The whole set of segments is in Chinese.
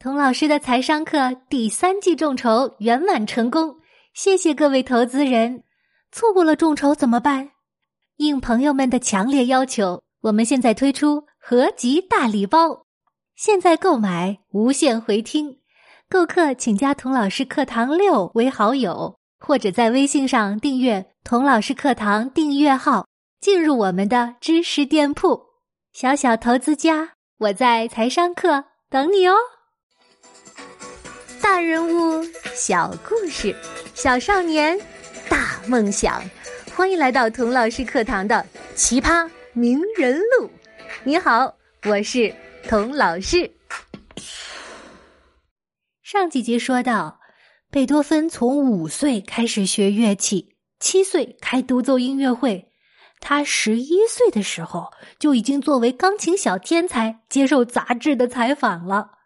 童老师的财商课第三季众筹圆满成功，谢谢各位投资人。错过了众筹怎么办？应朋友们的强烈要求，我们现在推出合集大礼包，现在购买无限回听。购课请加童老师课堂六为好友，或者在微信上订阅童老师课堂订阅号，进入我们的知识店铺。小小投资家，我在财商课等你哦。大人物，小故事，小少年，大梦想。欢迎来到童老师课堂的《奇葩名人录》。你好，我是童老师。上几集说到，贝多芬从五岁开始学乐器，七岁开独奏音乐会。他十一岁的时候就已经作为钢琴小天才接受杂志的采访了。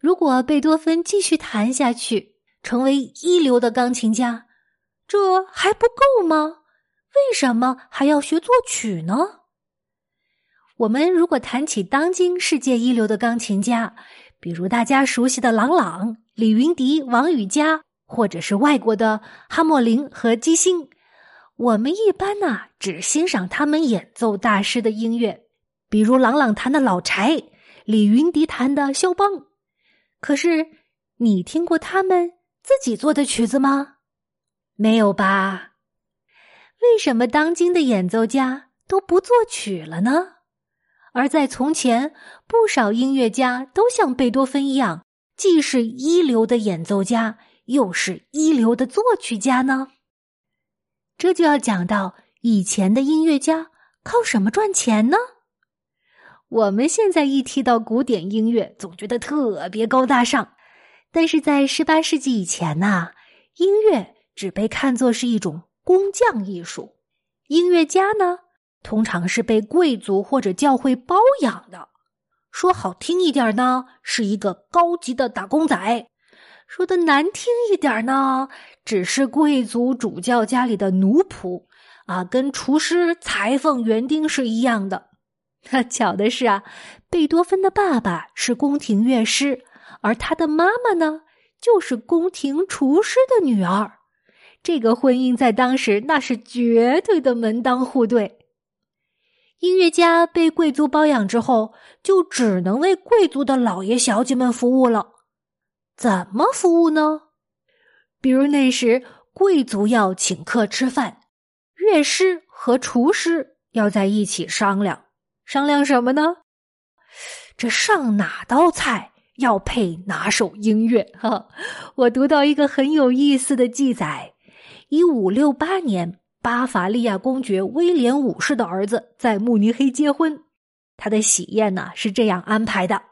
如果贝多芬继续弹下去，成为一流的钢琴家，这还不够吗？为什么还要学作曲呢？我们如果谈起当今世界一流的钢琴家，比如大家熟悉的郎朗、李云迪、王羽佳，或者是外国的哈莫林和基辛，我们一般呢只欣赏他们演奏大师的音乐，比如郎朗弹的老柴，李云迪弹的肖邦。可是，你听过他们自己做的曲子吗？没有吧？为什么当今的演奏家都不作曲了呢？而在从前，不少音乐家都像贝多芬一样，既是一流的演奏家，又是一流的作曲家呢？这就要讲到以前的音乐家靠什么赚钱呢？我们现在一提到古典音乐，总觉得特别高大上，但是在十八世纪以前呐，音乐只被看作是一种工匠艺术，音乐家呢，通常是被贵族或者教会包养的。说好听一点呢，是一个高级的打工仔；说的难听一点呢，只是贵族主教家里的奴仆。啊，跟厨师、裁缝、园丁是一样的。那 巧的是啊，贝多芬的爸爸是宫廷乐师，而他的妈妈呢，就是宫廷厨师的女儿。这个婚姻在当时那是绝对的门当户对。音乐家被贵族包养之后，就只能为贵族的老爷小姐们服务了。怎么服务呢？比如那时贵族要请客吃饭，乐师和厨师要在一起商量。商量什么呢？这上哪道菜要配哪首音乐？哈，我读到一个很有意思的记载：一五六八年，巴伐利亚公爵威廉五世的儿子在慕尼黑结婚，他的喜宴呢是这样安排的：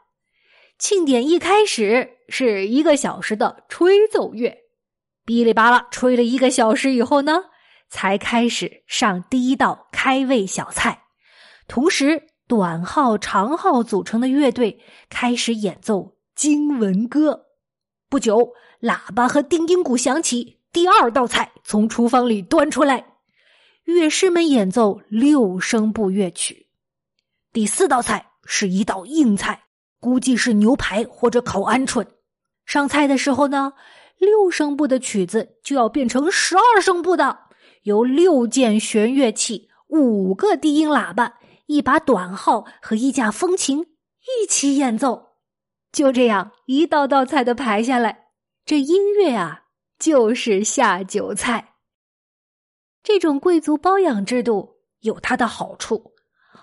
庆典一开始是一个小时的吹奏乐，哔哩吧啦吹了一个小时以后呢，才开始上第一道开胃小菜。同时，短号、长号组成的乐队开始演奏经文歌。不久，喇叭和定音鼓响起，第二道菜从厨房里端出来，乐师们演奏六声部乐曲。第四道菜是一道硬菜，估计是牛排或者烤鹌鹑。上菜的时候呢，六声部的曲子就要变成十二声部的，由六件弦乐器、五个低音喇叭。一把短号和一架风琴一起演奏，就这样一道道菜的排下来，这音乐啊就是下酒菜。这种贵族包养制度有它的好处，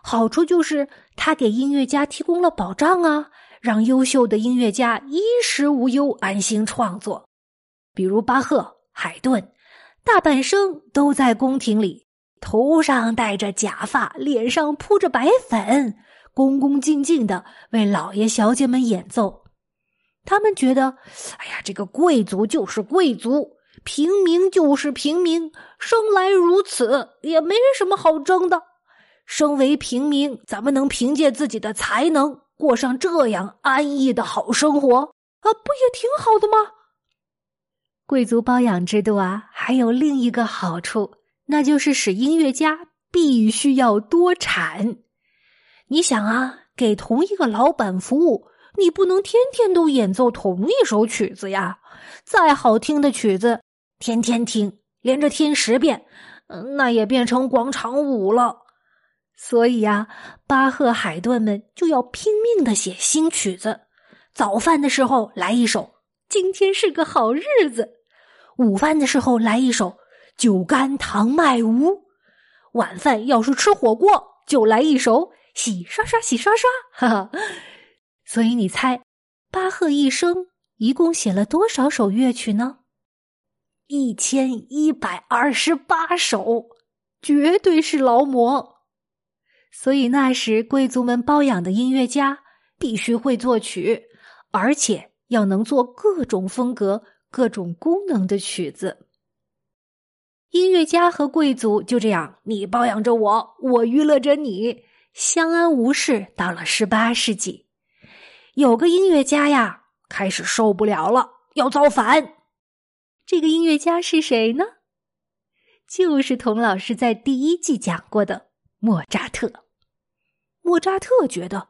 好处就是它给音乐家提供了保障啊，让优秀的音乐家衣食无忧，安心创作。比如巴赫、海顿，大半生都在宫廷里。头上戴着假发，脸上铺着白粉，恭恭敬敬的为老爷小姐们演奏。他们觉得，哎呀，这个贵族就是贵族，平民就是平民，生来如此，也没什么好争的。身为平民，咱们能凭借自己的才能过上这样安逸的好生活，啊，不也挺好的吗？贵族包养制度啊，还有另一个好处。那就是使音乐家必须要多产。你想啊，给同一个老板服务，你不能天天都演奏同一首曲子呀。再好听的曲子，天天听，连着听十遍，那也变成广场舞了。所以呀，巴赫、海顿们就要拼命的写新曲子。早饭的时候来一首《今天是个好日子》，午饭的时候来一首《酒干倘卖无》，晚饭要是吃火锅，就来一首《洗刷刷洗刷刷》。哈哈，所以你猜，巴赫一生一共写了多少首乐曲呢？一千一百二十八首，绝对是劳模。所以那时贵族们包养的音乐家必须会作曲，而且要能做各种风格、各种功能的曲子。乐家和贵族就这样，你包养着我，我娱乐着你，相安无事。到了十八世纪，有个音乐家呀，开始受不了了，要造反。这个音乐家是谁呢？就是童老师在第一季讲过的莫扎特。莫扎特觉得，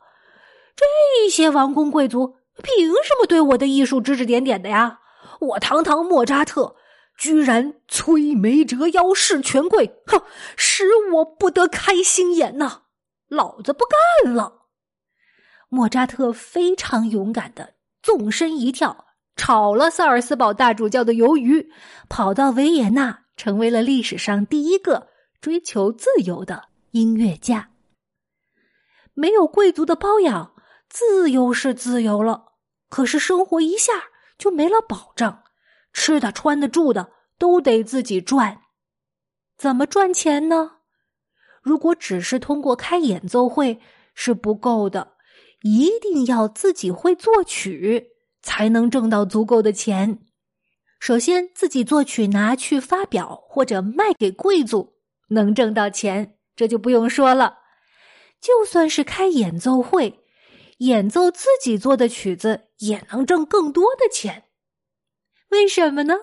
这些王公贵族凭什么对我的艺术指指点点的呀？我堂堂莫扎特，居然摧眉折腰事权贵，哼，使我不得开心颜呐！老子不干了！莫扎特非常勇敢的纵身一跳，炒了萨尔斯堡大主教的鱿鱼，跑到维也纳，成为了历史上第一个追求自由的音乐家。没有贵族的包养，自由是自由了，可是生活一下就没了保障，吃的、穿的、住的都得自己赚。怎么赚钱呢？如果只是通过开演奏会是不够的，一定要自己会作曲，才能挣到足够的钱。首先，自己作曲拿去发表或者卖给贵族，能挣到钱，这就不用说了。就算是开演奏会，演奏自己做的曲子也能挣更多的钱。为什么呢？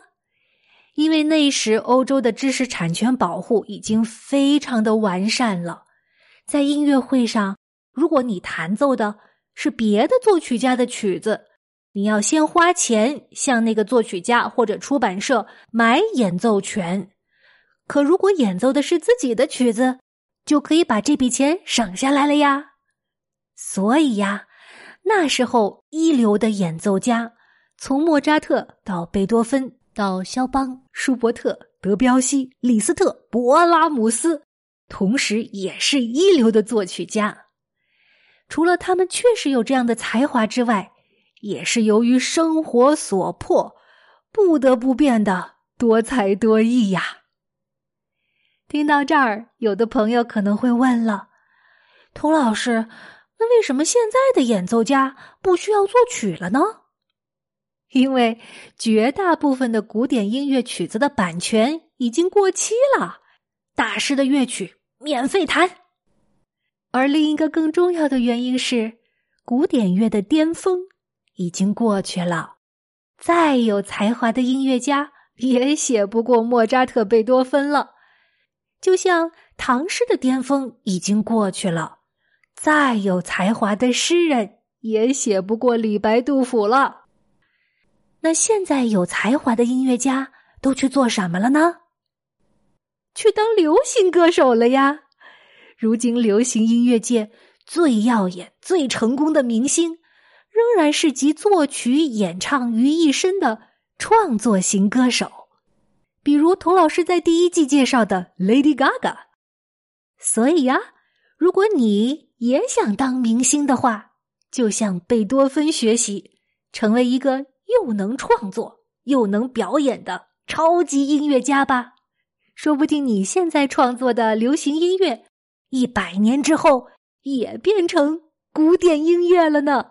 因为那时欧洲的知识产权保护已经非常的完善了。在音乐会上，如果你弹奏的是别的作曲家的曲子，你要先花钱向那个作曲家或者出版社买演奏权。可如果演奏的是自己的曲子，就可以把这笔钱省下来了呀，所以呀，那时候一流的演奏家，从莫扎特到贝多芬到肖邦、舒伯特、德彪西、李斯特、勃拉姆斯，同时也是一流的作曲家。除了他们确实有这样的才华之外，也是由于生活所迫，不得不变得多才多艺呀。听到这儿，有的朋友可能会问了：“童老师，那为什么现在的演奏家不需要作曲了呢？”因为绝大部分的古典音乐曲子的版权已经过期了，大师的乐曲免费弹。而另一个更重要的原因是，古典乐的巅峰已经过去了，再有才华的音乐家也写不过莫扎特、贝多芬了。就像唐诗的巅峰已经过去了，再有才华的诗人也写不过李白、杜甫了。那现在有才华的音乐家都去做什么了呢？去当流行歌手了呀！如今流行音乐界最耀眼、最成功的明星，仍然是集作曲、演唱于一身的创作型歌手。比如童老师在第一季介绍的 Lady Gaga，所以呀，如果你也想当明星的话，就向贝多芬学习，成为一个又能创作又能表演的超级音乐家吧。说不定你现在创作的流行音乐，一百年之后也变成古典音乐了呢。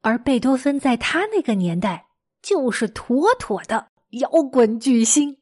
而贝多芬在他那个年代就是妥妥的摇滚巨星。